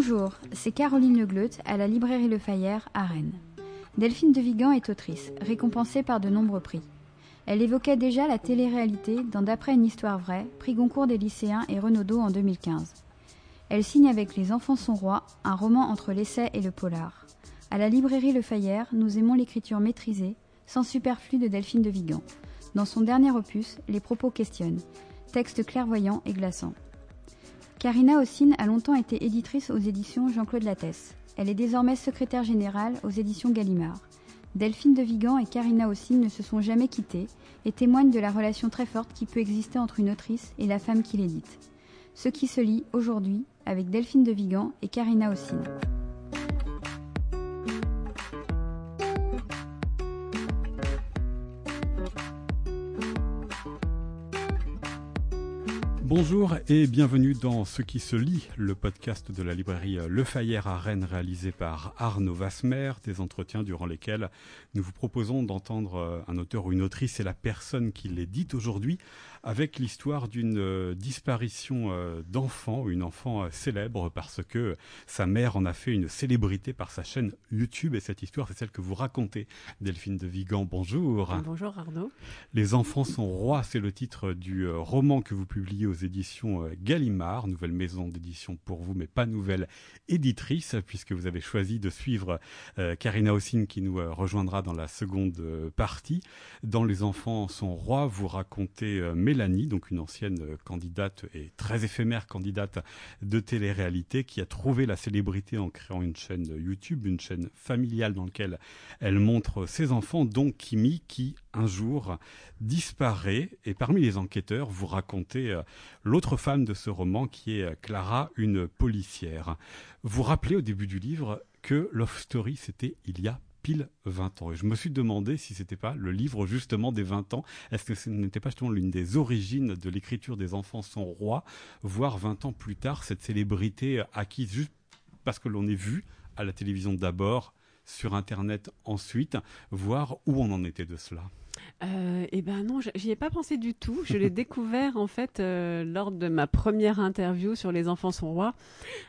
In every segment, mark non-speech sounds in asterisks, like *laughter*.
Bonjour, c'est Caroline Legleut à la librairie Le Fayère à Rennes. Delphine de Vigan est autrice, récompensée par de nombreux prix. Elle évoquait déjà la télé-réalité dans D'après une histoire vraie, prix Goncourt des lycéens et Renaudot en 2015. Elle signe avec Les enfants sont rois, un roman entre l'essai et le polar. À la librairie Le Fayère, nous aimons l'écriture maîtrisée, sans superflu de Delphine de Vigan. Dans son dernier opus, les propos questionnent. Texte clairvoyant et glaçant. Karina Ossine a longtemps été éditrice aux éditions Jean-Claude Lattès. Elle est désormais secrétaire générale aux éditions Gallimard. Delphine de Vigan et Karina Ossine ne se sont jamais quittées et témoignent de la relation très forte qui peut exister entre une autrice et la femme qui l'édite. Ce qui se lit aujourd'hui avec Delphine de Vigan et Karina Ossine. Bonjour et bienvenue dans Ce qui se lit, le podcast de la librairie Le Fayère à Rennes réalisé par Arnaud Vasmer, des entretiens durant lesquels nous vous proposons d'entendre un auteur ou une autrice et la personne qui l'édite aujourd'hui avec l'histoire d'une euh, disparition euh, d'enfant, une enfant euh, célèbre parce que sa mère en a fait une célébrité par sa chaîne YouTube et cette histoire c'est celle que vous racontez. Delphine de Vigan, bonjour. Bonjour Arnaud. Les enfants sont rois, c'est le titre du roman que vous publiez aux éditions Gallimard, nouvelle maison d'édition pour vous mais pas nouvelle éditrice puisque vous avez choisi de suivre Karina Ossine qui nous rejoindra dans la seconde partie. Dans Les enfants sont rois, vous racontez Mélanie, donc une ancienne euh, candidate et très éphémère candidate de télé-réalité qui a trouvé la célébrité en créant une chaîne YouTube, une chaîne familiale dans laquelle elle montre ses enfants, dont Kimi qui un jour disparaît et parmi les enquêteurs vous racontez euh, l'autre femme de ce roman qui est euh, Clara, une policière. Vous rappelez au début du livre que Love Story c'était il y a pile 20 ans. Et je me suis demandé si c'était pas le livre justement des 20 ans. Est-ce que ce n'était pas justement l'une des origines de l'écriture des enfants sont rois, voire 20 ans plus tard, cette célébrité acquise juste parce que l'on est vu à la télévision d'abord, sur Internet ensuite, voir où on en était de cela? Euh, eh ben non, j'y ai pas pensé du tout. Je l'ai *laughs* découvert en fait euh, lors de ma première interview sur Les enfants sont rois.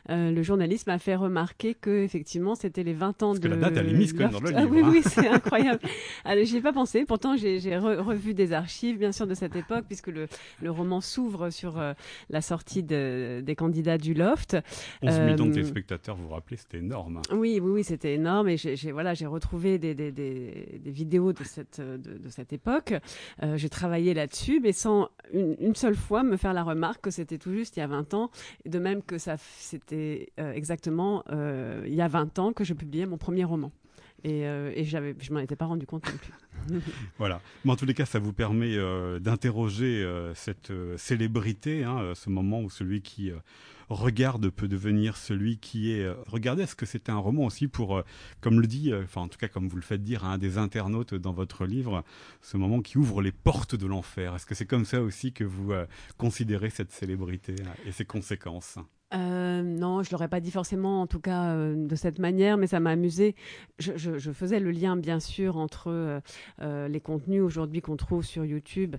Euh, le journaliste m'a fait remarquer que effectivement c'était les 20 ans Parce de. Que la date elle est mise quand même dans le livre. Ah, oui hein. oui c'est *laughs* incroyable. Alors j'y ai pas pensé. Pourtant j'ai re revu des archives bien sûr de cette époque puisque le, le roman s'ouvre sur la sortie de, des candidats du Loft. 11 millions de téléspectateurs, vous vous rappelez, c'était énorme. Oui oui oui c'était énorme et j'ai voilà j'ai retrouvé des, des, des, des, vidéos de cette de, de cette époque. Euh, j'ai travaillé là-dessus, mais sans une, seule fois me faire la remarque que c'était tout juste il y a 20 ans, de même que ça c'était euh, exactement euh, il y a 20 ans que je publiais mon premier roman. Et, je m'en étais pas rendu compte non plus. *laughs* voilà. Mais en tous les cas, ça vous permet d'interroger cette célébrité, hein, ce moment où celui qui regarde peut devenir celui qui est regardez est-ce que c'était un roman aussi pour comme le dit enfin en tout cas comme vous le faites dire à un des internautes dans votre livre ce moment qui ouvre les portes de l'enfer. Est-ce que c'est comme ça aussi que vous considérez cette célébrité et ses conséquences? Euh, non, je l'aurais pas dit forcément, en tout cas euh, de cette manière, mais ça m'a amusé. Je, faisais le lien, bien sûr, entre euh, les contenus aujourd'hui qu'on trouve sur YouTube,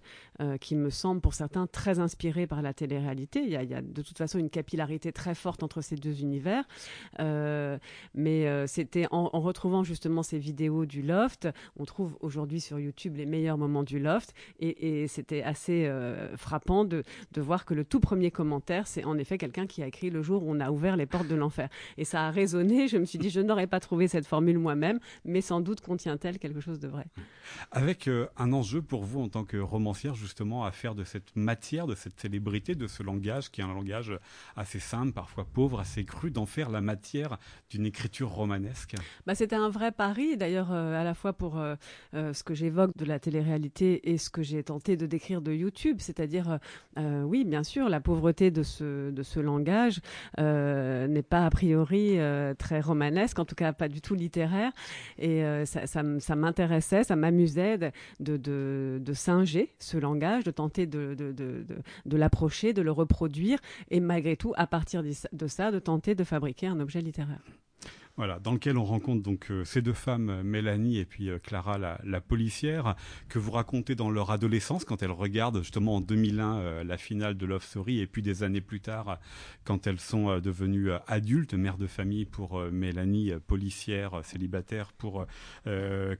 qui me semblent pour certains très inspirés par la télé-réalité. Il y, a, de toute façon une capillarité très forte entre ces deux univers. Mais c'était en, retrouvant justement ces vidéos du Loft, on trouve aujourd'hui sur YouTube les meilleurs moments du Loft, et, et c'était assez frappant de, de voir que le tout premier commentaire, c'est en effet quelqu'un qui a écrit le jour où on a ouvert les portes de l'enfer. Et ça a résonné. Je me suis dit, je n'aurais pas trouvé cette formule moi-même, mais sans doute contient-elle quelque chose de vrai. Avec euh, un enjeu pour vous en tant que romancière, justement, à faire de cette matière, de cette célébrité, de ce langage qui est un langage assez simple, parfois pauvre, assez cru, d'en faire la matière d'une écriture romanesque? Bah, C'était un vrai pari, d'ailleurs, euh, à la fois pour euh, ce que j'évoque de la télé-réalité et ce que j'ai tenté de décrire de YouTube, c'est-à-dire, oui, bien sûr, la pauvreté de ce, de ce langage euh, n'est pas a priori euh, très romanesque, en tout cas pas du tout littéraire. Et euh, ça, m'intéressait, ça m'amusait de, de, de, de, singer ce langage, de tenter de, de l'approcher, de le reproduire, et malgré tout, à partir de ça, de tenter de fabriquer un objet littéraire. Voilà, dans lequel on rencontre donc euh, ces deux femmes, euh, Mélanie et puis euh, Clara, la, policière, que vous racontez dans leur adolescence quand elles regardent justement en 2001 la finale de Love Story et puis des années plus tard quand elles sont devenues adultes, mères de famille pour Mélanie, policière, célibataire pour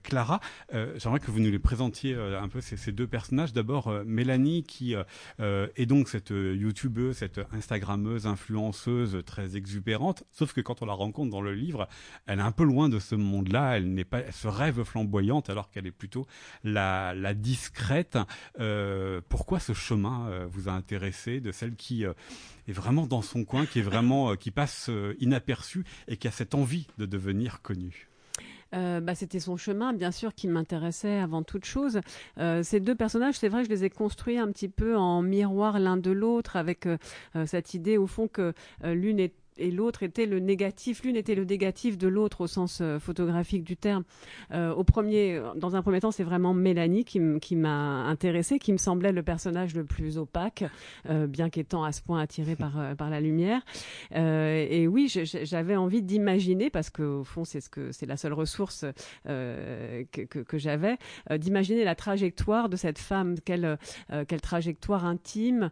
Clara. J'aimerais que vous nous les présentiez un peu ces, ces deux personnages. D'abord Mélanie qui est donc cette youtubeuse, cette instagrammeuse, influenceuse très exubérante, sauf que quand on la rencontre dans le livre, elle est un peu loin de ce monde-là. Elle n'est pas, elle se rêve flamboyante alors qu'elle est plutôt la, discrète. Euh, pourquoi ce chemin euh, vous a intéressé de celle qui euh, est vraiment dans son coin, qui est vraiment, qui passe inaperçue et qui a cette envie de devenir connue? bah, c'était son chemin, bien sûr, qui m'intéressait avant toute chose. ces deux personnages, c'est vrai, je les ai construits un petit peu en miroir l'un de l'autre, avec cette idée au fond que l'une est et l'autre était le négatif. L'une était le négatif de l'autre au sens euh, photographique du terme. Euh, au premier, dans un premier temps, c'est vraiment Mélanie qui, m'a intéressée, qui me semblait le personnage le plus opaque, euh, bien qu'étant à ce point attirée par la lumière. et oui, j'avais envie d'imaginer, parce qu'au fond, c'est la seule ressource que, j'avais, d'imaginer la trajectoire de cette femme, quelle trajectoire intime,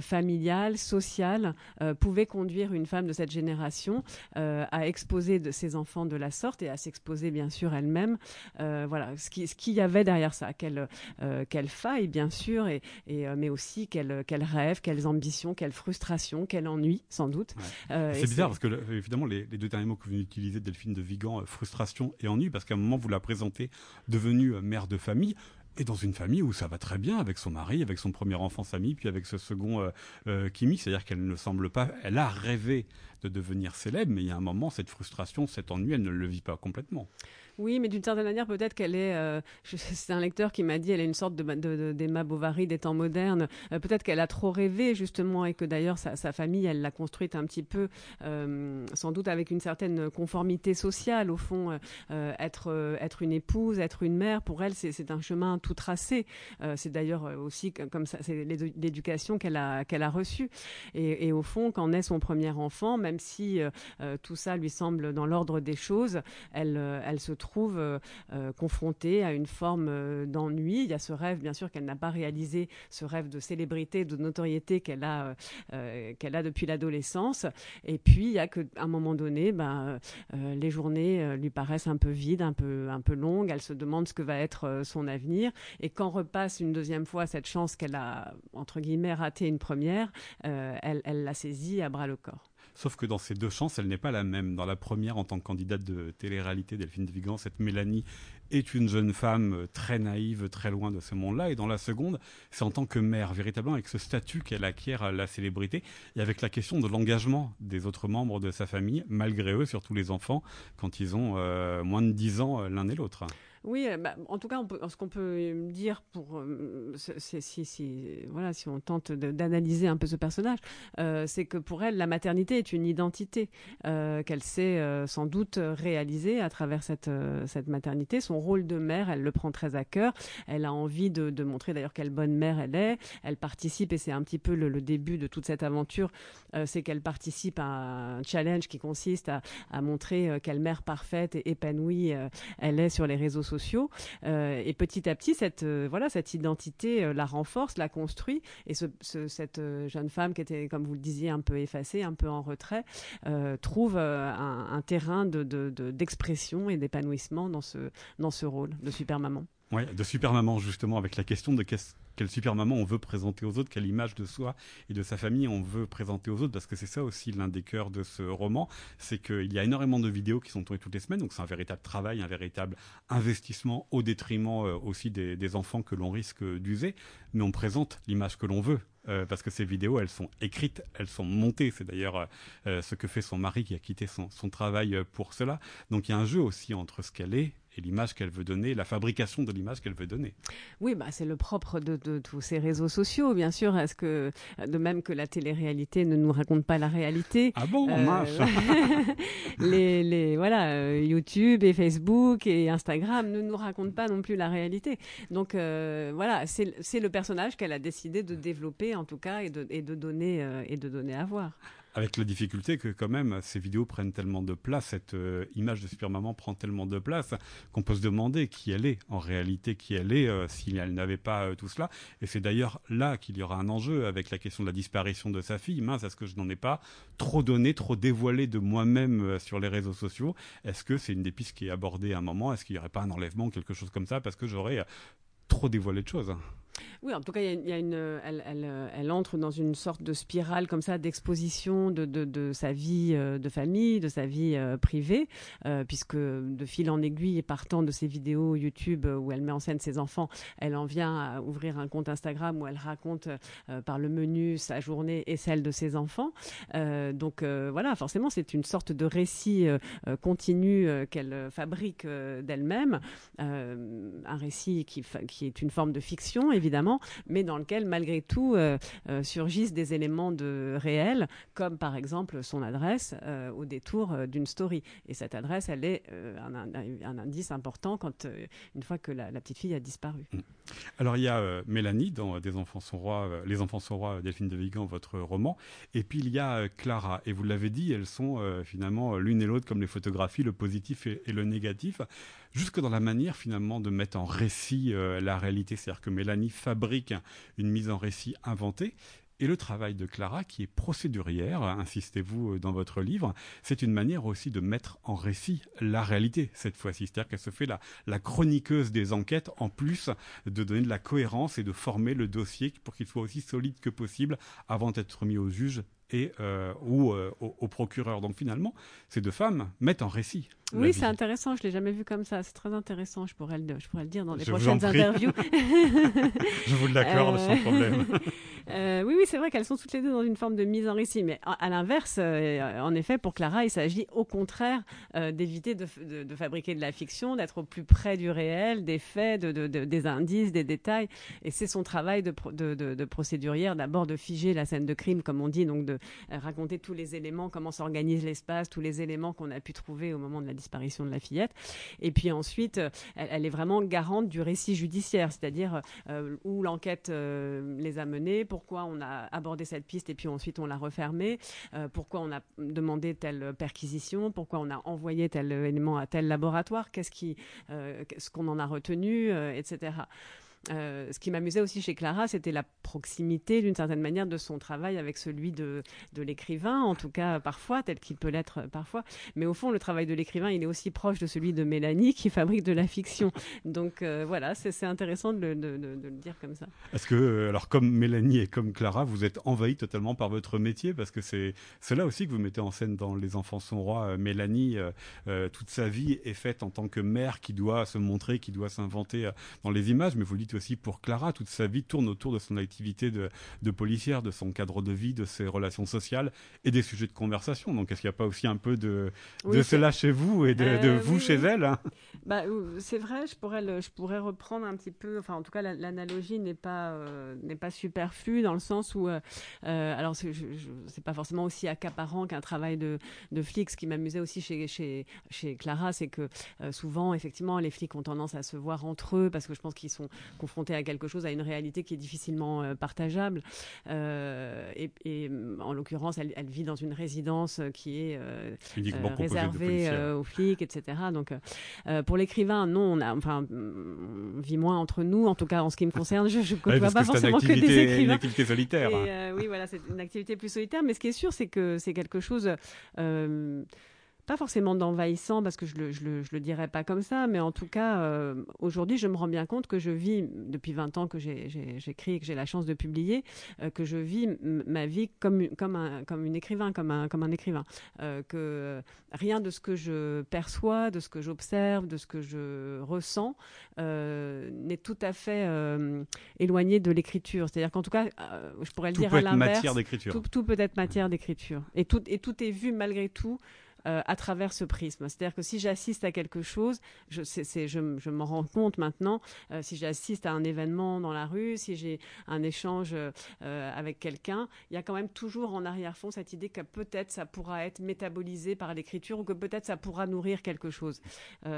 familiale, sociale pouvait conduire une femme de cette génération euh, à exposer de ses enfants de la sorte et à s'exposer bien sûr elle-même. Euh, voilà, ce qu'il ce y avait derrière ça, quelle, euh, quelle faille bien sûr, et, et mais aussi quel, quel rêve, quelles ambitions, quelle frustration, quel ennui sans doute. c'est bizarre parce que évidemment les, les, deux derniers mots que vous utilisez, Delphine de Vigan, frustration et ennui, parce qu'à un moment vous la présentez devenue mère de famille et dans une famille où ça va très bien avec son mari, avec son premier enfant Samy, puis avec ce second euh, euh, Kimi, c'est-à-dire qu'elle ne semble pas, elle a rêvé de devenir célèbre, mais il y a un moment, cette frustration, cet ennui, elle ne le vit pas complètement. Oui, mais d'une certaine manière, peut-être qu'elle est. Euh, *laughs* c'est un lecteur qui m'a dit, elle est une sorte de, de, d'Emma Bovary des temps modernes. Euh, peut-être qu'elle a trop rêvé justement et que d'ailleurs sa, sa, famille, elle l'a construite un petit peu, euh, sans doute avec une certaine conformité sociale au fond. être être une épouse, être une mère, pour elle, c'est, un chemin tout tracé. c'est d'ailleurs aussi comme ça, c'est l'éducation qu'elle a qu'elle a reçue. Et, et, au fond, quand naît son premier enfant, même si tout ça lui semble dans l'ordre des choses, elle elle se trouve trouve euh, euh, confrontée à une forme euh, d'ennui. Il y a ce rêve, bien sûr, qu'elle n'a pas réalisé, ce rêve de célébrité, de notoriété qu'elle a, qu'elle a depuis l'adolescence. Et puis, il y a qu'à un moment donné, ben, les journées lui paraissent un peu vides, un peu, un peu longues. Elle se demande ce que va être son avenir. Et quand repasse une deuxième fois cette chance qu'elle a, entre guillemets, raté une première, elle, elle la saisit à bras le corps. Sauf que dans ces deux chances, elle n'est pas la même. Dans la première, en tant que candidate de télé-réalité, Delphine de Vigan, cette Mélanie est une jeune femme très naïve, très loin de ce monde-là. Et dans la seconde, c'est en tant que mère, véritablement avec ce statut qu'elle acquiert à la célébrité et avec la question de l'engagement des autres membres de sa famille, malgré eux, surtout les enfants, quand ils ont euh, moins de 10 ans euh, l'un et l'autre. Oui, euh, bah, en tout cas, ce qu'on peut dire pour euh, si, voilà, si on tente d'analyser un peu ce personnage, euh, c'est que pour elle, la maternité est une identité qu'elle sait sans doute réaliser à travers cette, cette maternité. Son rôle de mère, elle le prend très à cœur. Elle a envie de, de montrer d'ailleurs quelle bonne mère elle est. Elle participe, et c'est un petit peu le, début de toute cette aventure, c'est qu'elle participe à un challenge qui consiste à, à montrer quelle mère parfaite et épanouie elle est sur les réseaux sociaux. Euh, et petit à petit, cette, euh, voilà, cette identité euh, la renforce, la construit. Et ce, cette jeune femme qui était, comme vous le disiez, un peu effacée, un peu en retrait, trouve un, terrain d'expression de, et d'épanouissement dans ce, dans ce rôle de super maman. Oui, de super maman justement, avec la question de qu'est-ce quelle super maman on veut présenter aux autres, quelle image de soi et de sa famille on veut présenter aux autres, parce que c'est ça aussi l'un des cœurs de ce roman, c'est qu'il y a énormément de vidéos qui sont tournées toutes les semaines, donc c'est un véritable travail, un véritable investissement au détriment euh, aussi des, enfants que l'on risque d'user, mais on présente l'image que l'on veut. Euh, parce que ces vidéos, elles sont écrites, elles sont montées. C'est d'ailleurs euh, ce que fait son mari qui a quitté son travail pour cela. Donc il y a un jeu aussi entre ce qu'elle est et l'image qu'elle veut donner, la fabrication de l'image qu'elle veut donner. Oui, bah, c'est le propre de, tous ces réseaux sociaux, bien sûr. Est-ce que, de même que la télé-réalité ne nous raconte pas la réalité. Ah bon, euh, *laughs* les, les, voilà, euh, YouTube et Facebook et Instagram ne nous racontent pas non plus la réalité. Donc euh, voilà, c'est le personnage qu'elle a décidé de développer en tout cas et de, et de donner et de donner à voir. Avec la difficulté que quand même ces vidéos prennent tellement de place, cette euh, image de super maman prend tellement de place qu'on peut se demander qui elle est en réalité, qui elle est euh, si elle n'avait pas euh, tout cela. Et c'est d'ailleurs là qu'il y aura un enjeu avec la question de la disparition de sa fille. Mince, est-ce que je n'en ai pas trop donné, trop dévoilé de moi-même sur les réseaux sociaux? Est-ce que c'est une des pistes qui est abordée à un moment? Est-ce qu'il n'y aurait pas un enlèvement, quelque chose comme ça, parce que j'aurais trop dévoilé de choses oui, en tout cas, elle, entre dans une sorte de spirale comme ça d'exposition de, sa vie euh, de famille, de sa vie euh, privée, euh, puisque de fil en aiguille, partant de ses vidéos YouTube où elle met en scène ses enfants, elle en vient à ouvrir un compte Instagram où elle raconte par le menu sa journée et celle de ses enfants. donc voilà, forcément, c'est une sorte de récit continu qu'elle fabrique d'elle-même, un récit qui est une forme de fiction, évidemment mais dans lequel, malgré tout, euh, euh, surgissent des éléments de réel, comme par exemple son adresse euh, au détour d'une story. Et cette adresse, elle est un, indice important quand, une fois que la, petite fille a disparu. Mm. Alors il y a Mélanie dans Des enfants sont rois, Les enfants sont rois, Delphine de Vigan, votre roman, et puis il y a Clara. Et vous l'avez dit, elles sont finalement l'une et l'autre comme les photographies, le positif et le négatif jusque dans la manière finalement de mettre en récit euh, la réalité. C'est-à-dire que Mélanie fabrique une mise en récit inventée. Et le travail de Clara, qui est procédurière, insistez-vous euh, dans votre livre, c'est une manière aussi de mettre en récit la réalité cette fois-ci. C'est-à-dire qu'elle se fait la, la chroniqueuse des enquêtes, en plus de donner de la cohérence et de former le dossier pour qu'il soit aussi solide que possible avant d'être mis au juge et euh, ou au, procureur. Donc finalement, ces deux femmes mettent en récit oui, c'est intéressant. Je l'ai jamais vu comme ça. C'est très intéressant. Je pourrais le, je pourrais le dire dans les prochaines interviews. *laughs* *laughs* je vous l'accorde sans problème. *laughs* Euh, oui, oui, c'est vrai qu'elles sont toutes les deux dans une forme de mise en récit. Mais à, l'inverse, euh, en effet, pour Clara, il s'agit au contraire euh, d'éviter de, de, fabriquer de la fiction, d'être au plus près du réel, des faits, de, des indices, des détails. Et c'est son travail de, de, procédurière, d'abord de figer la scène de crime, comme on dit, donc de raconter tous les éléments, comment s'organise l'espace, tous les éléments qu'on a pu trouver au moment de la disparition de la fillette. Et puis ensuite, euh, elle, est vraiment garante du récit judiciaire, c'est-à-dire euh, où l'enquête euh, les a menés, pourquoi on a abordé cette piste et puis ensuite on l'a refermée, pourquoi on a demandé telle perquisition, pourquoi on a envoyé tel élément à tel laboratoire, qu'est-ce qui, ce qu'on en a retenu, etc. Euh, ce qui m'amusait aussi chez Clara, c'était la proximité, d'une certaine manière, de son travail avec celui de, l'écrivain, en tout cas parfois, tel qu'il peut l'être parfois. Mais au fond, le travail de l'écrivain, il est aussi proche de celui de Mélanie, qui fabrique de la fiction. Donc euh, voilà, c'est intéressant de, le dire comme ça. Est-ce que, euh, alors comme Mélanie et comme Clara, vous êtes envahi totalement par votre métier? Parce que c'est là aussi que vous mettez en scène dans Les Enfants sont rois. Mélanie, toute sa vie est faite en tant que mère qui doit se montrer, qui doit s'inventer dans les images, mais vous le aussi pour Clara. Toute sa vie tourne autour de son activité de, de policière, de son cadre de vie, de ses relations sociales et des sujets de conversation. Donc, est-ce qu'il n'y a pas aussi un peu de, de cela chez vous et de, euh, vous chez elle hein? Bah, C'est vrai, je pourrais, le, je pourrais reprendre un petit peu, enfin, en tout cas, l'analogie n'est pas, euh, n'est pas superflue dans le sens où, euh, alors, c'est pas forcément aussi accaparant qu'un travail de, de flic. Ce qui m'amusait aussi chez, chez, chez Clara, c'est que souvent, effectivement, les flics ont tendance à se voir entre eux parce que je pense qu'ils sont confronté à quelque chose, à une réalité qui est difficilement euh, partageable. Euh, et, en l'occurrence, elle, vit dans une résidence qui est euh, réservée aux flics, etc. Donc, pour l'écrivain, non, on a, enfin, on vit moins entre nous. En tout cas, en ce qui me concerne, je ne vois *laughs* pas forcément que des écrivains. Une activité solitaire. oui, voilà, c'est une activité plus solitaire. Mais ce qui est sûr, c'est que c'est quelque chose pas forcément d'envahissant parce que je le, je le, je le, dirais pas comme ça, mais en tout cas, euh, aujourd'hui, je me rends bien compte que je vis, depuis 20 ans que j'écris et que j'ai la chance de publier, euh, que je vis ma vie comme, comme, un, comme une écrivain, comme un, comme un écrivain. Euh, que rien de ce que je perçois, de ce que j'observe, de ce que je ressens n'est tout à fait éloigné de l'écriture. C'est-à-dire qu'en tout cas, je pourrais le dire à l'inverse. Tout, tout peut être matière d'écriture. Et tout, et tout est vu malgré tout à travers ce prisme. C'est-à-dire que si j'assiste à quelque chose, je, je, m'en rends compte maintenant, si j'assiste à un événement dans la rue, si j'ai un échange avec quelqu'un, il y a quand même toujours en arrière-fond cette idée que peut-être ça pourra être métabolisé par l'écriture ou que peut-être ça pourra nourrir quelque chose.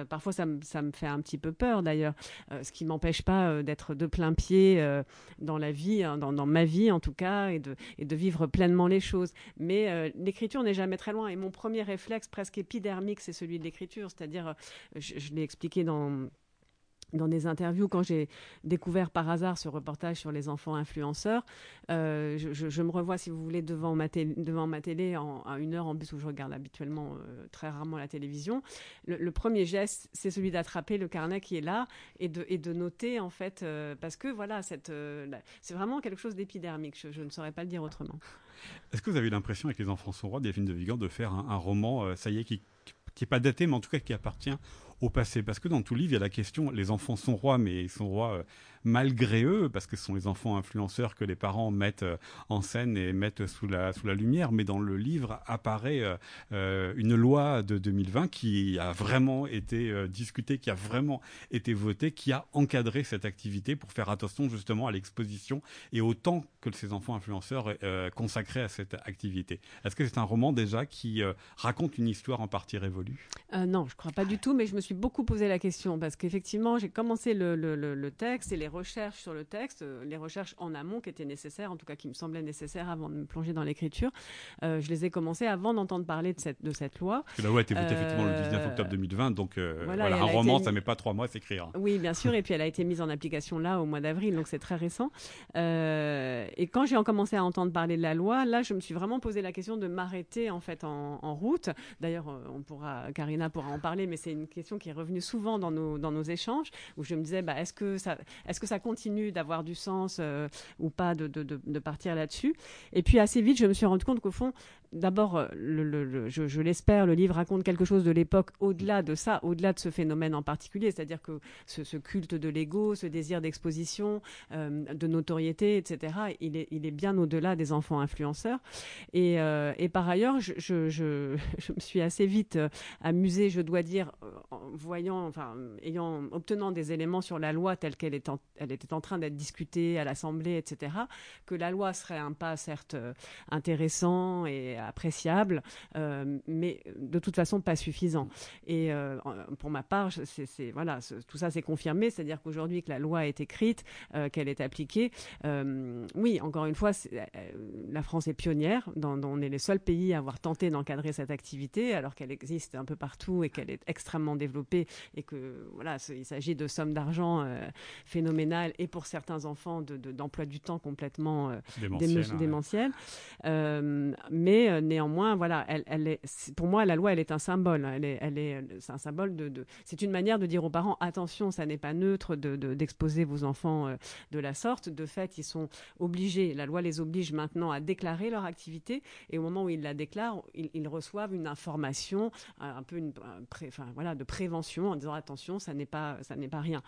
parfois, ça, ça, me fait un petit peu peur d'ailleurs, ce qui m'empêche pas d'être de plein pied dans la vie, hein, dans, dans, ma vie en tout cas, et de, et de vivre pleinement les choses. Mais l'écriture n'est jamais très loin. Et mon premier réflexe presque épidermique, c'est celui de l'écriture. C'est-à-dire, euh, je, l'ai expliqué dans dans des interviews, quand j'ai découvert par hasard ce reportage sur les enfants influenceurs, euh, je, me revois, si vous voulez, devant ma, télé, devant ma télé à une heure en bus où je regarde habituellement euh, très rarement la télévision. Le, premier geste, c'est celui d'attraper le carnet qui est là et de, et de noter, en fait, parce que voilà, c'est vraiment quelque chose d'épidermique. Je, ne saurais pas le dire autrement. Est-ce que vous avez l'impression, avec Les Enfants sont rois, des films de Vigan, de faire un, roman, euh, ça y est, qui n'est pas daté, mais en tout cas qui appartient au passé Parce que dans tout livre, il y a la question, les enfants sont rois, mais ils sont rois euh, malgré eux, parce que ce sont les enfants influenceurs que les parents mettent euh, en scène et mettent sous la, sous la lumière. Mais dans le livre apparaît euh, une loi de 2020 qui a vraiment été discutée, qui a vraiment été votée, qui a encadré cette activité pour faire attention justement à l'exposition et au temps que ces enfants influenceurs consacraient à cette activité. Est-ce que c'est un roman déjà qui raconte une histoire en partie révolue? Non, je ne crois pas du tout, mais je me suis beaucoup posé la question parce qu'effectivement, j'ai commencé le, le, le, texte et les recherches sur le texte, euh, les recherches en amont qui étaient nécessaires, en tout cas qui me semblaient nécessaires avant de me plonger dans l'écriture, euh, je les ai commencées avant d'entendre parler de cette, de cette loi. la loi a été votée effectivement le 19 octobre 2020, donc euh, voilà, un roman, ça ça met pas trois mois à s'écrire. Oui, bien sûr, et *laughs* puis elle a été mise en application là au mois d'avril, donc c'est très récent. et quand j'ai commencé à entendre parler de la loi, là, je me suis vraiment posé la question de m'arrêter en fait en, en route. D'ailleurs, on pourra, Karina pourra en parler, mais c'est une question qui est revenue souvent dans nos, dans nos échanges, où je me disais, bah, est-ce que ça, est-ce que ça continue d'avoir du sens euh, ou pas de, de, de, partir là-dessus? Et puis assez vite, je me suis rendu compte qu'au fond, d'abord, euh, le, je, l'espère, le livre raconte quelque chose de l'époque au-delà de ça, au-delà de ce phénomène en particulier, c'est-à-dire que ce, culte de l'ego, ce désir d'exposition, euh, de notoriété, etc., il est, il est bien au-delà des enfants influenceurs. Et, et par ailleurs, je, je, je, *laughs* me suis assez vite amusée, je dois dire, voyant, enfin, ayant, obtenant des éléments sur la loi telle qu'elle elle était en train d'être discutée à l'Assemblée, etc., que la loi serait un pas certes euh, intéressant et appréciable, euh, mais de toute façon pas suffisant. Et euh, pour ma part, c'est voilà, tout ça s'est confirmé, c'est-à-dire qu'aujourd'hui que la loi est écrite, qu'elle est appliquée, oui, encore une fois, la France est pionnière, dans, on est les seuls pays à avoir tenté d'encadrer cette activité, alors qu'elle existe un peu partout et qu'elle est extrêmement développée et que voilà, il s'agit de sommes d'argent phénoménales et pour certains enfants d'emploi de, du temps complètement euh, démentiel. Euh, mais euh, néanmoins, voilà, elle, elle est, pour moi, la loi, elle est un symbole. Elle est, elle est, c'est un symbole de, c'est une manière de dire aux parents attention, ça n'est pas neutre d'exposer vos enfants de la sorte. De fait, ils sont obligés. La loi les oblige maintenant à déclarer leur activité et au moment où ils la déclarent, ils, reçoivent une information, un peu une, enfin voilà, de prévention en disant attention, ça n'est pas, ça n'est pas rien.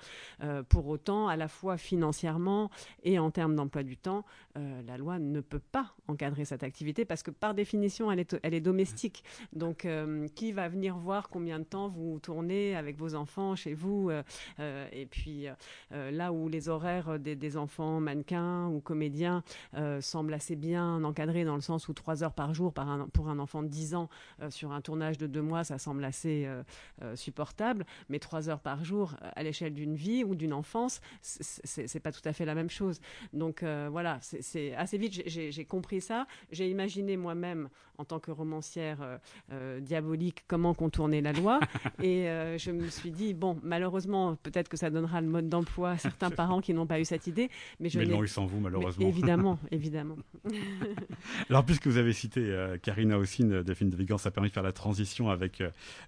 pour autant, à la fois financièrement et en termes d'emploi du temps, euh, la loi ne peut pas encadrer cette activité parce que par définition, elle est, elle est domestique. Donc, euh, qui va venir voir combien de temps vous tournez avec vos enfants chez vous euh, Et puis, là où les horaires des, enfants mannequins ou comédiens semblent assez bien encadrés dans le sens où trois heures par jour pour un enfant de 10 ans sur un tournage de deux mois, ça semble assez supportable. Mais trois heures par jour à l'échelle d'une vie ou d'une enfance, c'est pas tout à fait la même chose. Donc euh, voilà, c'est assez vite, j'ai compris ça. J'ai imaginé moi-même, en tant que romancière euh, euh, diabolique, comment contourner la loi. *laughs* et je me suis dit, bon, malheureusement, peut-être que ça donnera le mode d'emploi à certains *laughs* parents qui n'ont pas eu cette idée. Mais, je mais non, ils s'en vous, malheureusement. évidemment, *laughs* évidemment. Alors, puisque vous avez cité Karina Ossine, Delphine de Vigan, ça a permis de faire la transition avec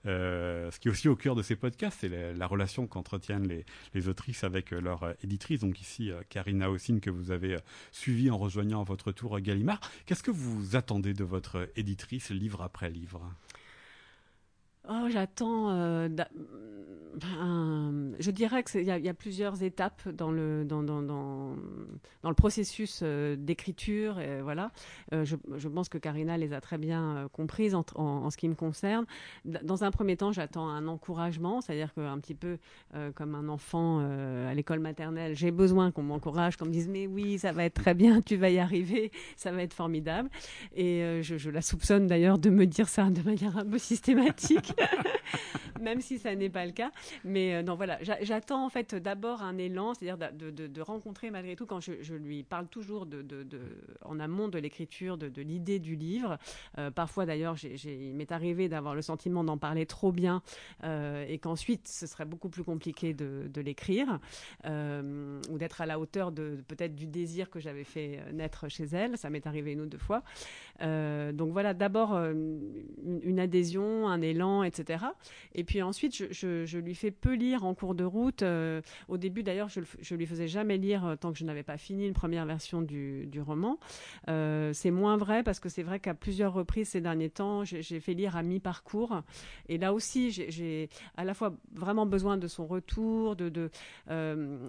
ce qui est aussi au cœur de ces podcasts, c'est la, relation qu'entretiennent les, les autrices avec leur éditrice, donc ici euh, Karina Ossine, que vous avez euh, suivi en rejoignant à votre tour Gallimard. Qu'est-ce que vous attendez de votre éditrice livre après livre Oh, j'attends. Euh, je dirais qu'il y, a plusieurs étapes dans le, dans, dans, dans, le processus euh, d'écriture. Voilà. Euh, je, pense que Karina les a très bien comprises en, en, ce qui me concerne. Dans un premier temps, j'attends un encouragement, c'est-à-dire qu'un petit peu comme un enfant à l'école maternelle, j'ai besoin qu'on m'encourage, qu'on me dise mais oui, ça va être très bien, tu vas y arriver, ça va être formidable. Et je, je la soupçonne d'ailleurs de me dire ça de manière un peu systématique. *laughs* même si ça n'est pas le cas. Mais euh, non, voilà, j'attends en fait d'abord un élan, c'est-à-dire de, rencontrer malgré tout, quand je, lui parle toujours en amont de l'écriture, de, l'idée du livre. Euh, parfois d'ailleurs, il m'est arrivé d'avoir le sentiment d'en parler trop bien euh, et qu'ensuite ce serait beaucoup plus compliqué de, l'écrire ou d'être à la hauteur de peut-être du désir que j'avais fait naître chez elle. Ça m'est arrivé une ou deux fois. donc voilà, d'abord une adhésion, un élan, etc. Et puis ensuite, je, lui fais peu lire en cours de route. Euh, au début, d'ailleurs, je, ne lui faisais jamais lire euh, tant que je n'avais pas fini une première version du, roman. Euh, c'est moins vrai parce que c'est vrai qu'à plusieurs reprises ces derniers temps, j'ai fait lire à mi-parcours. Et là aussi, j'ai à la fois vraiment besoin de son retour,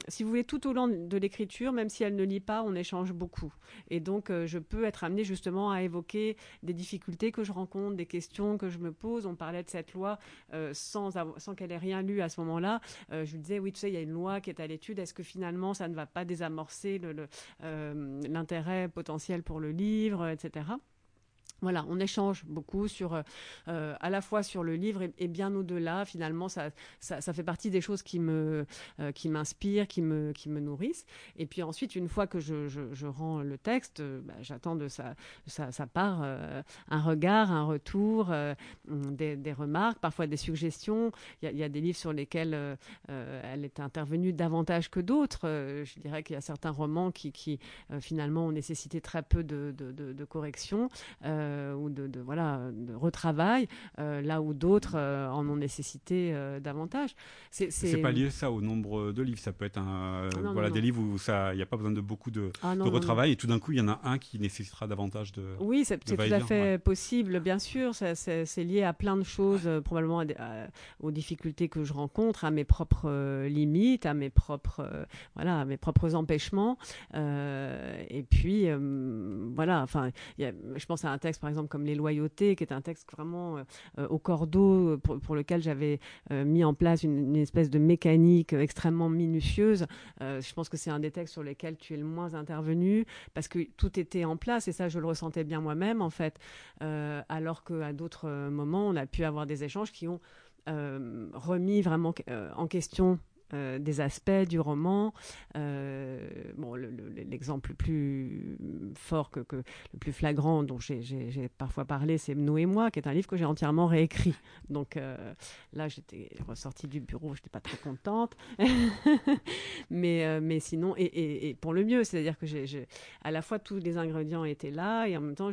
si vous voulez, tout au long de l'écriture, même si elle ne lit pas, on échange beaucoup. Et donc, je peux être amenée justement à évoquer des difficultés que je rencontre, des questions que je me pose. On parlait de cette loi euh, sans, qu'elle ait rien lu à ce moment-là, euh, je lui disais, oui, tu sais, il y a une loi qui est à l'étude, est-ce que finalement ça ne va pas désamorcer euh, l'intérêt potentiel pour le livre, etc. Voilà, on échange beaucoup sur, euh, euh, à la fois sur le livre et, bien au-delà. Finalement, ça, ça, fait partie des choses qui me, euh, qui m'inspirent, qui me, qui me nourrissent. Et puis ensuite, une fois que je, rends le texte, bah, j'attends de sa, sa, part un regard, un retour, des, remarques, parfois des suggestions. Il y, a, des livres sur lesquels elle est intervenue davantage que d'autres. je dirais qu'il y a certains romans qui, qui finalement ont nécessité très peu de, de. Euh, ou de, voilà de retravail, euh, là où d'autres euh, en ont nécessité davantage. C'est pas lié ça au nombre de livres, ça peut être un ah voilà des livres où ça il n'y a pas besoin de beaucoup de, ah retravail. Et tout d'un coup il y en a un qui nécessitera davantage de oui c'est tout à fait possible bien sûr. C'est lié à plein de choses probablement aux difficultés que je rencontre à mes propres limites à mes propres voilà à mes propres empêchements. Et puis voilà enfin je pense à un texte par exemple comme Les Loyautés, qui est un texte vraiment euh, euh, au cordeau, euh, pour, lequel j'avais mis en place une, espèce de mécanique extrêmement minutieuse. je pense que c'est un des textes sur lesquels tu es le moins intervenu, parce que tout était en place, et ça je le ressentais bien moi-même en fait, alors qu'à d'autres moments, on a pu avoir des échanges qui ont remis vraiment en question euh, des aspects du roman. Euh, bon, l'exemple le, plus fort, que, le plus flagrant dont j'ai parfois parlé, c'est Nous et moi, qui est un livre que j'ai entièrement réécrit. Donc euh, là, j'étais ressortie du bureau, je n'étais pas très contente. *laughs* mais, mais sinon, et, pour le mieux, c'est-à-dire que j'ai à la fois tous les ingrédients étaient là, et en même temps,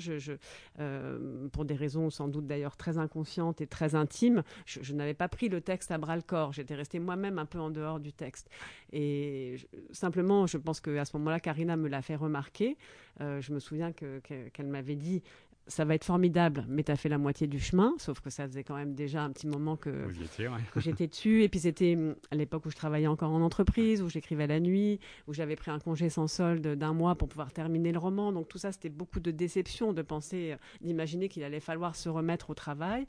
pour des raisons sans doute d'ailleurs très inconscientes et très intimes, je, je n'avais pas pris le texte à bras le corps. J'étais restée moi-même un peu en dehors du texte. Et simplement, je pense qu'à ce moment-là, Karina me l'a fait remarquer. Euh, je me souviens qu'elle m'avait dit ça va être formidable, mais tu as fait la moitié du chemin, sauf que ça faisait quand même déjà un petit moment que, j'étais dessus. Et puis c'était hum, à l'époque où je travaillais encore en entreprise, où j'écrivais la nuit, où j'avais pris un congé sans solde d'un mois pour pouvoir terminer le roman. Donc tout ça, c'était beaucoup de déception de penser, euh, d'imaginer qu'il allait falloir se remettre au travail.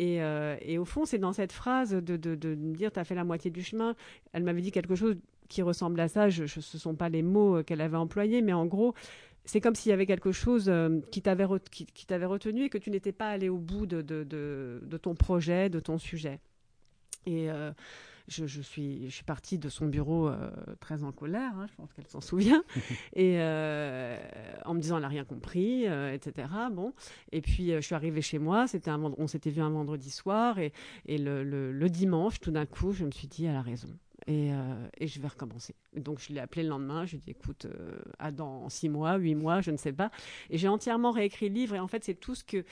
Euh, et, au fond, c'est dans cette phrase de, de, de me dire, tu as fait la moitié du chemin. Elle m'avait dit quelque chose qui ressemble à ça. Je, ce ne sont pas les mots euh, qu'elle avait employés, mais en gros, c'est comme s'il y avait quelque chose euh, qui t'avait qui, retenu et que tu n'étais pas allé au bout de, de, ton projet, de ton sujet. Et je, suis, je suis partie de son bureau euh, très en colère, hein, je pense qu'elle s'en souvient, *laughs* et euh, en me disant elle n'a rien compris, euh, etc. Bon, et puis je suis arrivée chez moi, c'était un, on s'était vu un vendredi soir, et, et le, le, dimanche, tout d'un coup, je me suis dit elle a raison. Et, et, je vais recommencer. Donc je l'ai appelé le lendemain, je lui ai dit écoute, à dans six mois, huit mois, je ne sais pas. Et j'ai entièrement réécrit le livre et en fait c'est tout ce que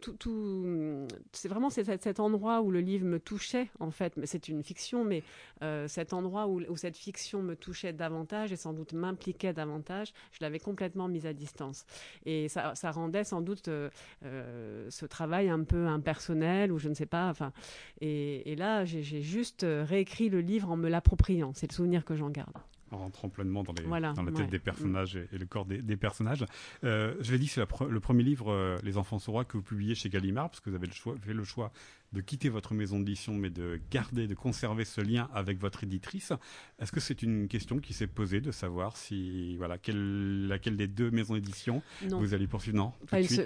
tout, c'est vraiment cet, endroit où le livre me touchait, en fait. Mais c'est une fiction, mais euh, cet endroit où, cette fiction me touchait davantage et sans doute m'impliquait davantage, je l'avais complètement mise à distance. Et ça, rendait sans doute euh, euh, ce travail un peu impersonnel ou je ne sais pas. Enfin, et, là, j'ai juste réécrit le livre en me l'appropriant. C'est le souvenir que j'en garde en rentrant pleinement dans, la tête des personnages et, le corps des, personnages. Euh, je l'ai dit, c'est le premier livre, Les Enfants sont rois, que vous publiez chez Gallimard, parce que vous avez le choix, fait le choix de quitter votre maison d'édition, mais de garder, de conserver ce lien avec votre éditrice. Est-ce que c'est une question qui s'est posée de savoir si, voilà, quelle, laquelle des deux maisons d'édition vous allez poursuivre? Non,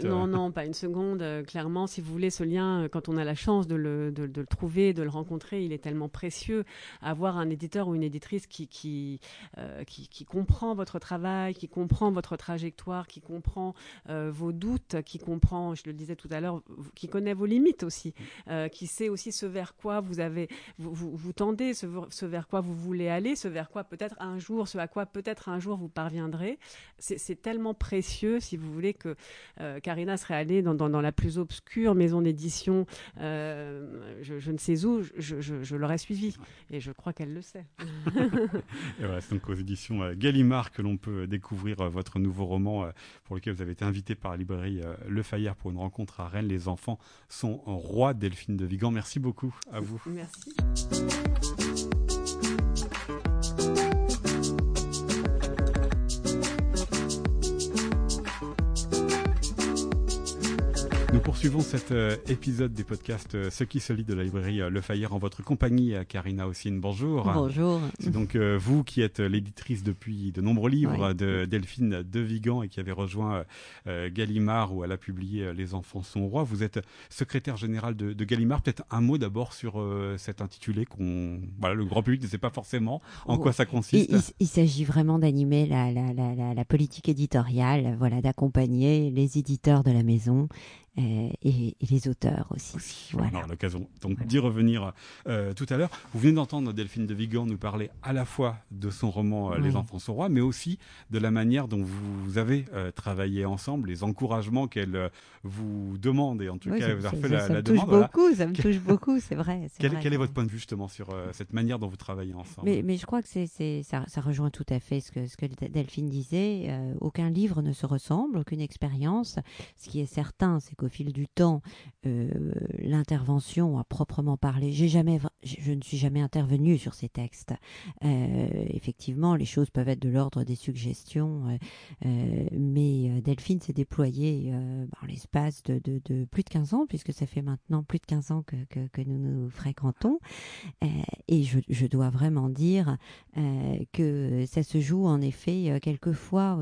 non, euh. non, pas une seconde. Euh, clairement, si vous voulez, ce lien, euh, quand on a la chance de le, de, le trouver, de le rencontrer, il est tellement précieux. Avoir un éditeur ou une éditrice qui, qui, qui, comprend votre travail, qui comprend votre trajectoire, qui comprend vos doutes, qui comprend, je le disais tout à l'heure, qui connaît vos limites aussi. Euh, qui sait aussi ce vers quoi vous avez, vous, vous, tendez, ce, vers quoi vous voulez aller, ce vers quoi peut-être un jour, ce à quoi peut-être un jour vous parviendrez. C'est tellement précieux, si vous voulez, que euh, Karina serait allée dans, la plus obscure maison d'édition, euh, je, ne sais où, je, l'aurais suivi. Et je crois qu'elle le sait. *laughs* et voilà, c'est donc aux éditions Gallimard que l'on peut découvrir votre nouveau roman pour lequel vous avez été invité par la librairie Le Fayard pour une rencontre à Rennes. Les enfants sont rois Delphine de Vigan. Merci beaucoup à vous. Merci. Poursuivons cet euh, épisode des podcasts euh, Ce qui se lit de la librairie euh, Le Fayeur en votre compagnie, Karina Ossine. Bonjour. Bonjour. C'est donc vous qui êtes l'éditrice depuis de nombreux livres de Delphine de Vigan et qui avez rejoint Gallimard où elle a publié Les enfants sont rois. Vous êtes secrétaire général de, Gallimard. Peut-être un mot d'abord sur cet intitulé qu'on, voilà, le grand public ne sait pas forcément en quoi ça consiste. Il, il s'agit vraiment d'animer la, la, la, la, politique éditoriale, voilà, d'accompagner les éditeurs de la maison euh, et, les auteurs aussi. Voilà. On aura l'occasion donc d'y revenir euh, tout à l'heure. Vous venez d'entendre Delphine de Vigan nous parler à la fois de son roman euh, Les enfants sont rois, mais aussi de la manière dont vous avez travaillé ensemble, les encouragements qu'elle vous demande et en tout cas vous avez fait la, ça me Touche beaucoup, Ça me touche beaucoup, c'est vrai. Quel, quel est votre point de vue justement sur cette manière dont vous travaillez ensemble? Mais, mais, je crois que c'est ça, ça, rejoint tout à fait ce que, ce que Delphine disait. aucun livre ne se ressemble, aucune expérience. Ce qui est certain, c'est que au fil du temps euh, l'intervention à proprement parler. J'ai jamais, je ne suis jamais intervenue sur ces textes. Euh, effectivement, les choses peuvent être de l'ordre des suggestions, euh, mais Delphine s'est déployée dans l'espace de, plus de 15 ans, puisque ça fait maintenant plus de 15 ans que, nous nous fréquentons. et je, dois vraiment dire que ça se joue en effet quelquefois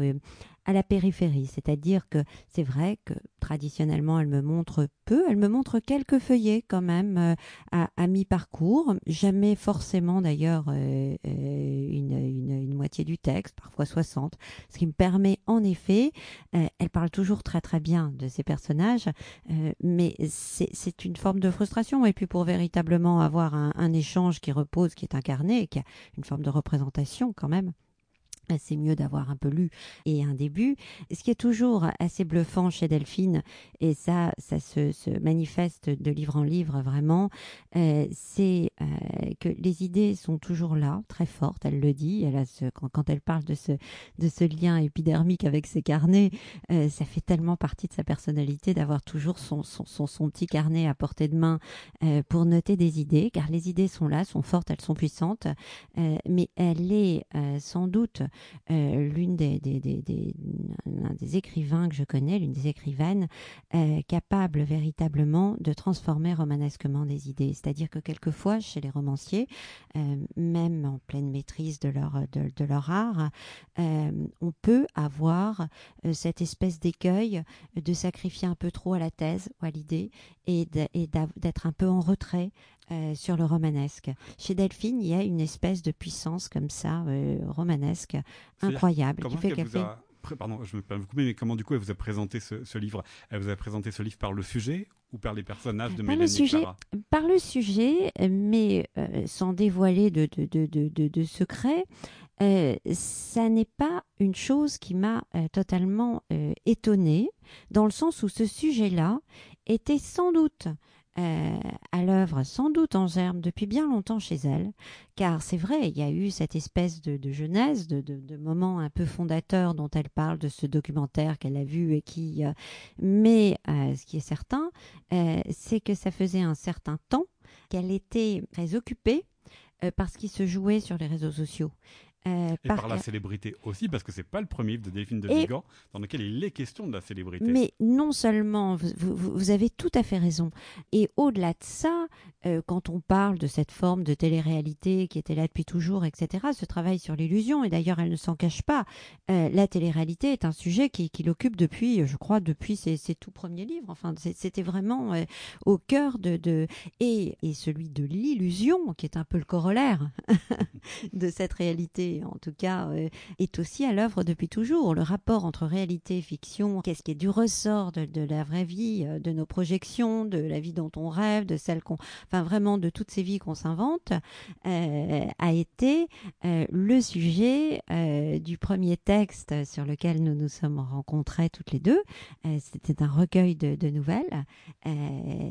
à la périphérie, c'est-à-dire que c'est vrai que traditionnellement elle me montre peu, elle me montre quelques feuillets quand même euh, à, mi-parcours, jamais forcément d'ailleurs euh, euh, une, moitié du texte, parfois 60, ce qui me permet en effet, elle parle toujours très très bien de ses personnages, mais c'est une forme de frustration. Et puis pour véritablement avoir un échange qui repose, qui est incarné, qui a une forme de représentation quand même c'est mieux d'avoir un peu lu et un début. Ce qui est toujours assez bluffant chez Delphine, et ça, ça se, manifeste de livre en livre vraiment, euh, c'est euh, que les idées sont toujours là, très fortes. Elle le dit. Elle a ce, quand, elle parle de ce, de ce lien épidermique avec ses carnets, euh, ça fait tellement partie de sa personnalité d'avoir toujours son, son, son, son, petit carnet à portée de main pour noter des idées, car les idées sont là, sont fortes, elles sont puissantes, mais elle est sans doute euh, l'une des, des, des, des, écrivains que je connais, l'une des écrivaines, euh, capable véritablement de transformer romanesquement des idées. C'est-à-dire que quelquefois, chez les romanciers, euh, même en pleine maîtrise de leur, de, de leur art, on peut avoir cette espèce d'écueil de sacrifier un peu trop à la thèse ou à l'idée et d'être un peu en retrait euh, sur le romanesque. Chez Delphine, il y a une espèce de puissance comme ça, euh, romanesque, incroyable. Qui fait qu'elle fait... pardon, je me permets de couper, mais comment du coup elle vous a présenté ce, livre? Elle vous a présenté ce livre par le sujet ou par les personnages de par Mélanie le sujet, Clara? Par le sujet, mais euh, sans dévoiler de, de, de, de, de secrets. Euh, ça n'est pas une chose qui m'a totalement étonnée, dans le sens où ce sujet-là était sans doute euh, à l'œuvre, sans doute en germe depuis bien longtemps chez elle, car c'est vrai, il y a eu cette espèce de, de genèse, de, de, de, moment un peu fondateur dont elle parle de ce documentaire qu'elle a vu et qui. Euh, mais euh, ce qui est certain, euh, c'est que ça faisait un certain temps qu'elle était très occupée euh, par ce qui se jouait sur les réseaux sociaux. Euh, et par, par la célébrité aussi, parce que c'est pas le premier livre de Delphine de Vigan dans lequel il est question de la célébrité. Mais non seulement, vous, vous, vous avez tout à fait raison. Et au-delà de ça, euh, quand on parle de cette forme de télé-réalité qui était là depuis toujours, etc., ce travail sur l'illusion, et d'ailleurs elle ne s'en cache pas, euh, la télé-réalité est un sujet qui, qui l'occupe depuis, je crois, depuis ses, ses, tout premiers livres. Enfin, c'était vraiment au cœur de... de et, et celui de l'illusion, qui est un peu le corollaire *laughs* de cette réalité en tout cas, euh, est aussi à l'œuvre depuis toujours. Le rapport entre réalité et fiction, qu'est-ce qui est du ressort de, la vraie vie, euh, de nos projections, de la vie dont on rêve, de celle qu'on, enfin vraiment de toutes ces vies qu'on s'invente, euh, a été le sujet du premier texte sur lequel nous nous sommes rencontrés toutes les deux. C'était un recueil de, de nouvelles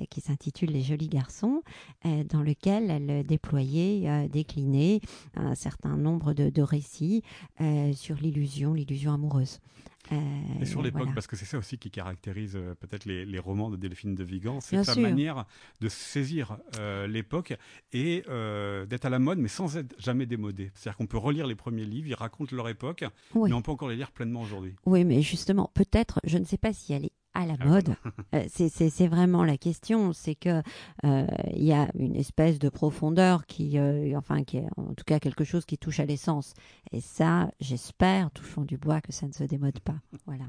qui s'intitule Les jolis garçons, dans lequel elle déployait, déclinait un certain nombre de, de récits euh, sur l'illusion, l'illusion amoureuse. Euh, et sur l'époque, voilà. parce que c'est ça aussi qui caractérise euh, peut-être les, les, romans de Delphine de Vigan, c'est sa manière de saisir l'époque et d'être à la mode, mais sans être jamais démodé. C'est-à-dire qu'on peut relire les premiers livres, ils racontent leur époque, oui. mais on peut encore les lire pleinement aujourd'hui. Oui, mais justement, peut-être, je ne sais pas si elle est à la mode. euh, c'est vraiment la question, c'est que il euh, y a une espèce de profondeur qui, euh, enfin, qui est en tout cas quelque chose qui touche à l'essence. Et ça, j'espère, touchons du bois, que ça ne se démode pas. Voilà.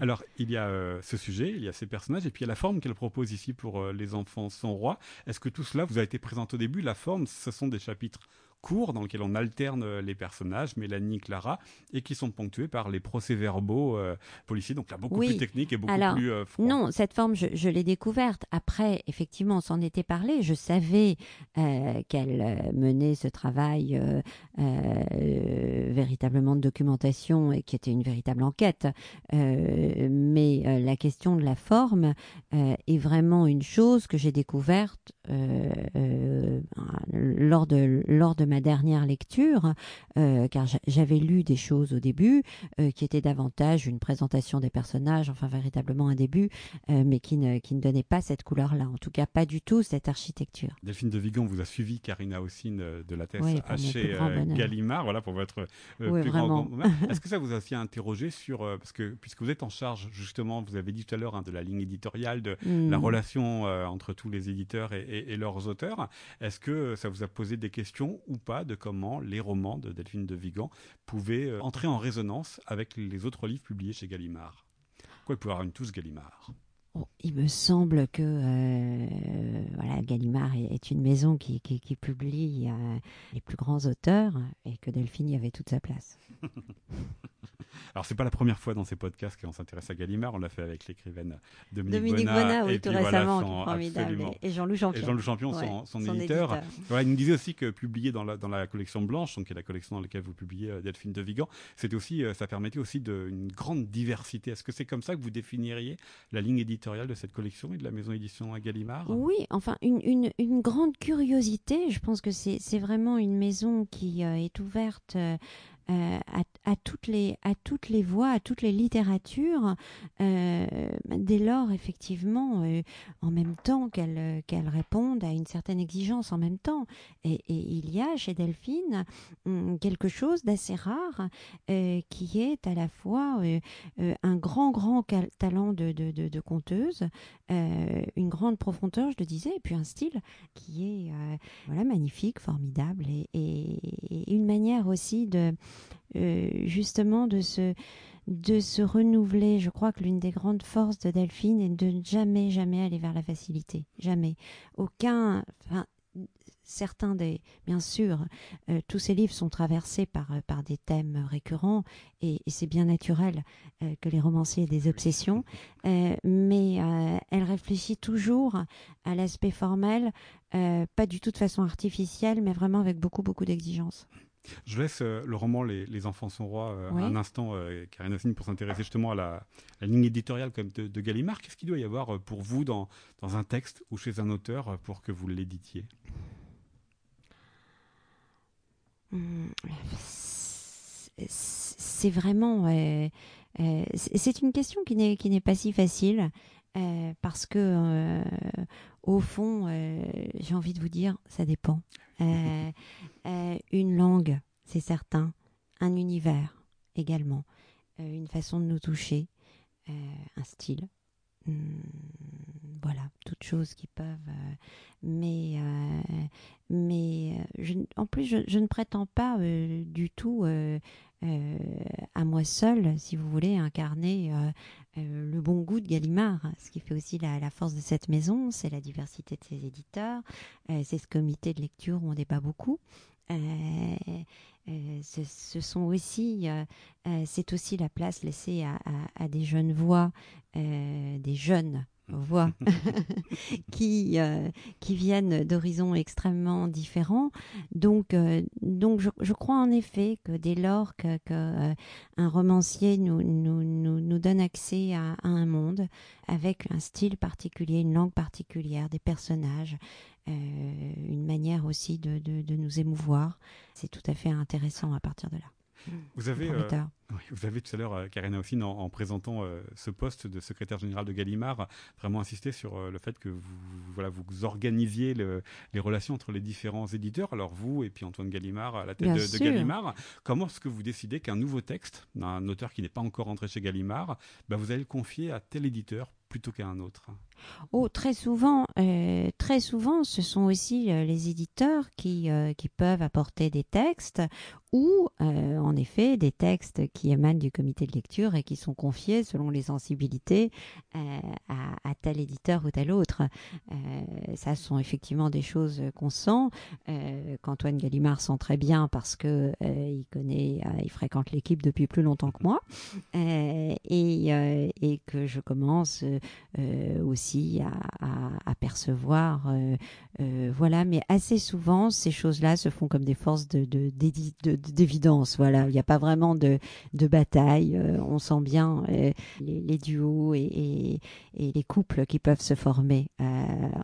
Alors, il y a euh, ce sujet, il y a ces personnages, et puis il y a la forme qu'elle propose ici pour Les enfants sans roi. Est-ce que tout cela vous a été présenté au début? La forme, ce sont des chapitres courts dans lequel on alterne les personnages, Mélanie, Clara, et qui sont ponctués par les procès-verbaux euh, policiers, donc là beaucoup oui. plus technique et beaucoup Alors, plus euh, froid. Non, cette forme, je, je l'ai découverte. Après, effectivement, on s'en était parlé. Je savais euh, qu'elle menait ce travail euh, euh, véritablement de documentation et qui était une véritable enquête. Euh, mais la question de la forme est vraiment une chose que j'ai découverte lors de lors de ma dernière lecture, euh, car j'avais lu des choses au début euh, qui étaient davantage une présentation des personnages, enfin véritablement un début, euh, mais qui ne, qui ne donnait pas cette couleur-là, en tout cas pas du tout cette architecture. Delphine de Vigan vous a suivi, Karina Ossine de la thèse oui, chez Gallimard, voilà pour votre oui, plus vraiment. grand *laughs* Est-ce que ça vous a aussi interrogé sur, parce que puisque vous êtes en charge justement, vous avez dit tout à l'heure, hein, de la ligne éditoriale, de mm. la relation entre tous les éditeurs et, et, et leurs auteurs, est-ce que ça vous a posé des questions ou pas de comment les romans de Delphine de Vigan pouvaient euh, entrer en résonance avec les autres livres publiés chez Gallimard. Quoi, il pouvait avoir une touche Gallimard? Oh, il me semble que euh, voilà, Gallimard est, une maison qui, qui, qui publie euh, les plus grands auteurs et que Delphine y avait toute sa place. *laughs* Alors, c'est pas la première fois dans ces podcasts qu'on s'intéresse à Gallimard. On l'a fait avec l'écrivaine Dominique, Dominique Bonnat. Bonnat oui, et tout puis, récemment, voilà, formidable. Et Jean-Loup Champion. Et Jean-Loup Champion, ouais. son, son, son éditeur. éditeur. Voilà, il nous disait aussi que publier dans la, dans la collection Blanche, donc qui est la collection dans laquelle vous publiez euh, Delphine de Vigan, c'était aussi, ça permettait aussi de, une grande diversité. Est-ce que c'est comme ça que vous définiriez la ligne éditoriale? De cette collection et de la maison édition à Gallimard Oui, enfin, une, une, une, grande curiosité. Je pense que c'est vraiment une maison qui euh, est ouverte euh, à, toutes les, à toutes les voix, à toutes les littératures, euh, dès lors, effectivement, euh, en même temps qu'elles qu'elle répondent à une certaine exigence en même temps. Et, il y a chez Delphine hum, quelque chose d'assez rare qui est à la fois un grand, grand talent de, de, conteuse, une grande profondeur, je le disais, et puis un style qui est voilà, magnifique, formidable, et une manière aussi de euh, justement de se de se renouveler. Je crois que l'une des grandes forces de Delphine est de jamais jamais aller vers la facilité, jamais. Aucun, enfin, certains des, bien sûr, euh, tous ces livres sont traversés par, euh, par des thèmes récurrents et, c'est bien naturel que les romanciers aient des obsessions, mais elle réfléchit toujours à l'aspect formel, pas du tout de façon artificielle, mais vraiment avec beaucoup, beaucoup d'exigences. Je laisse le roman les, enfants sont rois un instant, Karine Assine, pour s'intéresser justement à la, ligne éditoriale comme de, de Gallimard. Qu'est-ce qu'il doit y avoir pour vous dans, dans un texte ou chez un auteur pour que vous l'éditiez? C'est vraiment. Euh, euh, c'est une question qui n'est pas si facile euh, parce que au fond, j'ai envie de vous dire, ça dépend. Une langue, c'est certain, un univers également, une façon de nous toucher, un style. Hmm, voilà, toutes choses qui peuvent. Euh, mais euh, mais euh, je, en plus, je, ne prétends pas du tout à moi seule, si vous voulez, incarner le bon goût de Gallimard. Ce qui fait aussi la, force de cette maison, c'est la diversité de ses éditeurs, c'est ce comité de lecture où on débat beaucoup. Euh, ce, sont aussi, euh, euh, c'est aussi la place laissée à, des jeunes voix, des jeunes voix *laughs* *laughs* qui qui viennent d'horizons extrêmement différents. Donc donc je, crois en effet que dès lors que, un romancier nous, nous, nous, donne accès à, un monde avec un style particulier, une langue particulière, des personnages, une manière aussi de, de nous émouvoir, c'est tout à fait intéressant à partir de là. Vous avez, euh, vous avez tout à l'heure, euh, Karina aussi, en, présentant euh, ce poste de secrétaire général de Gallimard, vraiment insisté sur le fait que vous, voilà, vous organisiez les relations entre les différents éditeurs. Alors vous et puis Antoine Gallimard à la tête de, Gallimard, comment est-ce que vous décidez qu'un nouveau texte d'un auteur qui n'est pas encore entré chez Gallimard, bah, vous allez le confier à tel éditeur plutôt qu'à un autre. Oh, très souvent, euh, très souvent, ce sont aussi euh, les éditeurs qui, euh, qui peuvent apporter des textes ou, en effet, des textes qui émanent du comité de lecture et qui sont confiés selon les sensibilités à, tel éditeur ou tel autre. ça sont effectivement des choses qu'on sent, qu'Antoine Gallimard sent très bien parce que il connaît, il fréquente l'équipe depuis plus longtemps que moi. Et que je commence aussi à, percevoir. Euh, euh, voilà, mais assez souvent, ces choses-là se font comme des forces de, d'évidence. Voilà, il n'y a pas vraiment de, de bataille. Euh, on sent bien les, duos et, et, les couples qui peuvent se former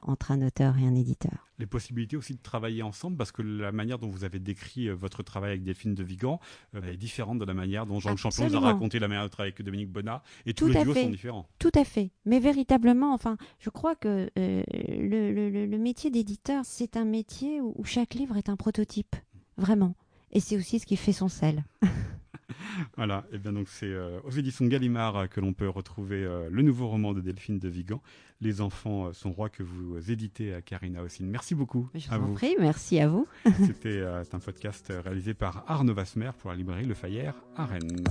entre un auteur et un éditeur les possibilités aussi de travailler ensemble parce que la manière dont vous avez décrit votre travail avec Delphine de Vigan est différente de la manière dont Jean Champion vous a raconté la manière de travailler avec Dominique Bonnat et tous les duos sont différents. Tout à fait. Mais véritablement, enfin, je crois que euh, le, métier d'éditeur, c'est un métier où, chaque livre est un prototype, vraiment. Et c'est aussi ce qui fait son sel. *laughs* voilà, et bien donc c'est euh, aux éditions Gallimard que l'on peut retrouver euh, le nouveau roman de Delphine de Vigan, Les enfants sont rois, que vous éditez à Karina Ossine. Merci beaucoup. Je vous en prie, merci à vous. *laughs* *laughs* C'était un podcast réalisé par Arnaud Vasmer pour la librairie Le Fayère à Rennes.